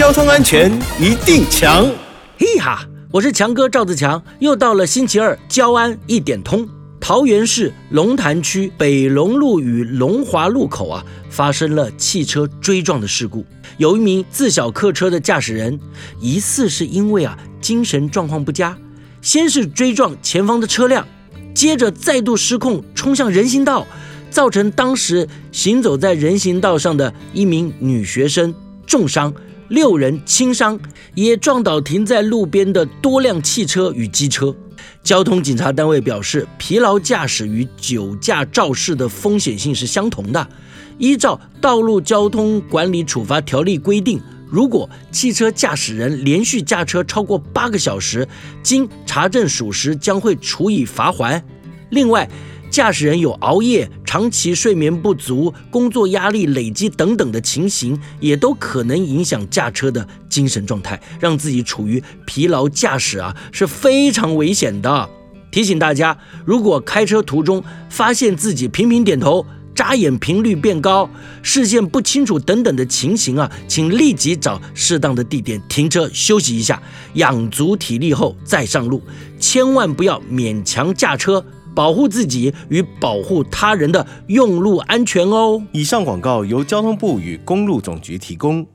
交通安全一定强。嘿哈，我是强哥赵自强，又到了星期二，交安一点通。桃园市龙潭区北龙路与龙华路口啊，发生了汽车追撞的事故。有一名自小客车的驾驶人，疑似是因为啊精神状况不佳，先是追撞前方的车辆，接着再度失控冲向人行道，造成当时行走在人行道上的一名女学生重伤，六人轻伤，也撞倒停在路边的多辆汽车与机车。交通警察单位表示，疲劳驾驶与酒驾肇事的风险性是相同的。依照《道路交通管理处罚条例》规定，如果汽车驾驶人连续驾车超过八个小时，经查证属实，将会处以罚锾。另外，驾驶人有熬夜、长期睡眠不足、工作压力累积等等的情形，也都可能影响驾车的精神状态，让自己处于疲劳驾驶啊，是非常危险的。提醒大家，如果开车途中发现自己频频点头、眨眼频率变高、视线不清楚等等的情形啊，请立即找适当的地点停车休息一下，养足体力后再上路，千万不要勉强驾车。保护自己与保护他人的用路安全哦。以上广告由交通部与公路总局提供。